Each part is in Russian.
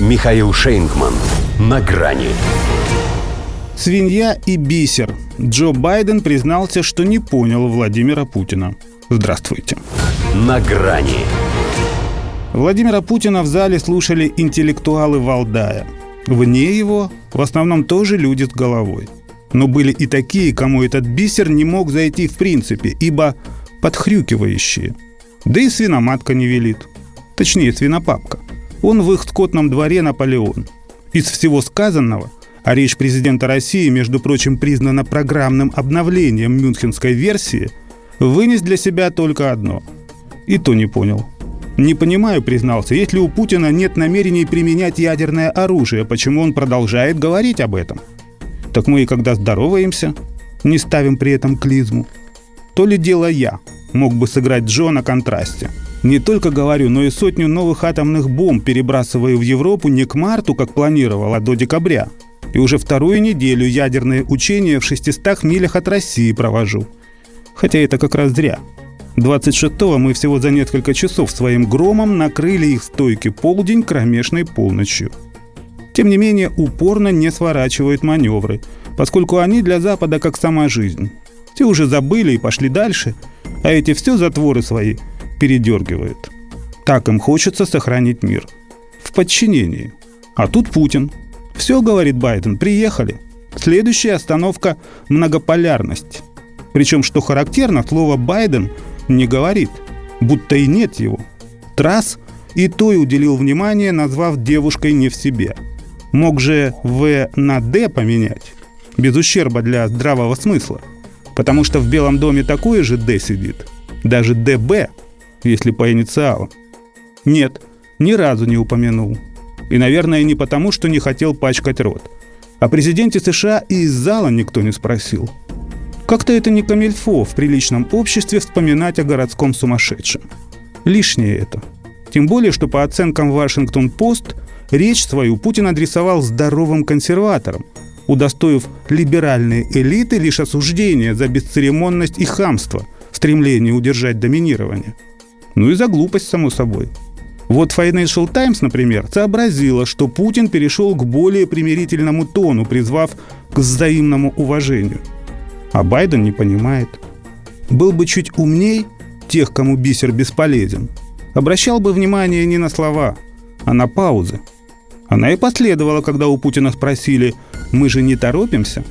Михаил Шейнгман. На грани. Свинья и бисер. Джо Байден признался, что не понял Владимира Путина. Здравствуйте. На грани. Владимира Путина в зале слушали интеллектуалы Валдая. Вне его в основном тоже люди с головой. Но были и такие, кому этот бисер не мог зайти в принципе, ибо подхрюкивающие. Да и свиноматка не велит. Точнее, свинопапка. Он в их скотном дворе Наполеон. Из всего сказанного, а речь президента России, между прочим, признана программным обновлением мюнхенской версии, вынес для себя только одно. И то не понял. Не понимаю, признался, если у Путина нет намерений применять ядерное оружие, почему он продолжает говорить об этом? Так мы и когда здороваемся, не ставим при этом клизму. То ли дело я мог бы сыграть Джо на контрасте. Не только говорю, но и сотню новых атомных бомб перебрасываю в Европу не к марту, как планировал, а до декабря. И уже вторую неделю ядерные учения в 600 милях от России провожу. Хотя это как раз зря – 26-го мы всего за несколько часов своим громом накрыли их стойки полдень кромешной полночью. Тем не менее, упорно не сворачивают маневры, поскольку они для Запада как сама жизнь. Те уже забыли и пошли дальше, а эти все затворы свои передергивают. Так им хочется сохранить мир. В подчинении. А тут Путин. Все, говорит Байден, приехали. Следующая остановка – многополярность. Причем, что характерно, слово «Байден» не говорит, будто и нет его. Трасс и той уделил внимание, назвав девушкой не в себе. Мог же В на Д поменять, без ущерба для здравого смысла, потому что в Белом доме такое же Д сидит, даже ДБ, если по инициалам. Нет, ни разу не упомянул. И, наверное, не потому, что не хотел пачкать рот. О президенте США и из зала никто не спросил – как-то это не камельфо в приличном обществе вспоминать о городском сумасшедшем. Лишнее это. Тем более, что по оценкам Вашингтон-Пост речь свою Путин адресовал здоровым консерваторам, удостоив либеральные элиты лишь осуждения за бесцеремонность и хамство в стремлении удержать доминирование. Ну и за глупость, само собой. Вот Financial Times, например, сообразила, что Путин перешел к более примирительному тону, призвав к взаимному уважению – а Байден не понимает. Был бы чуть умней тех, кому бисер бесполезен, обращал бы внимание не на слова, а на паузы. Она и последовала, когда у Путина спросили «Мы же не торопимся?»,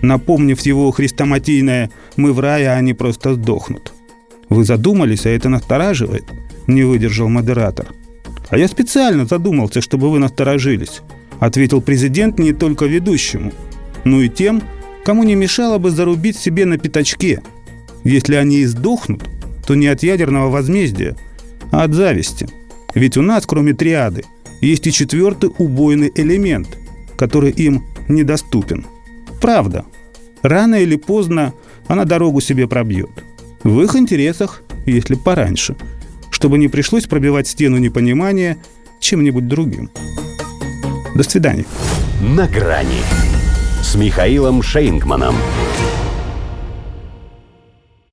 напомнив его хрестоматийное «Мы в рае, а они просто сдохнут». «Вы задумались, а это настораживает?» – не выдержал модератор. «А я специально задумался, чтобы вы насторожились», – ответил президент не только ведущему, но и тем, Кому не мешало бы зарубить себе на пятачке? Если они и сдохнут, то не от ядерного возмездия, а от зависти. Ведь у нас, кроме триады, есть и четвертый убойный элемент, который им недоступен. Правда. Рано или поздно она дорогу себе пробьет. В их интересах, если пораньше, чтобы не пришлось пробивать стену непонимания чем-нибудь другим. До свидания. На грани с Михаилом Шейнгманом.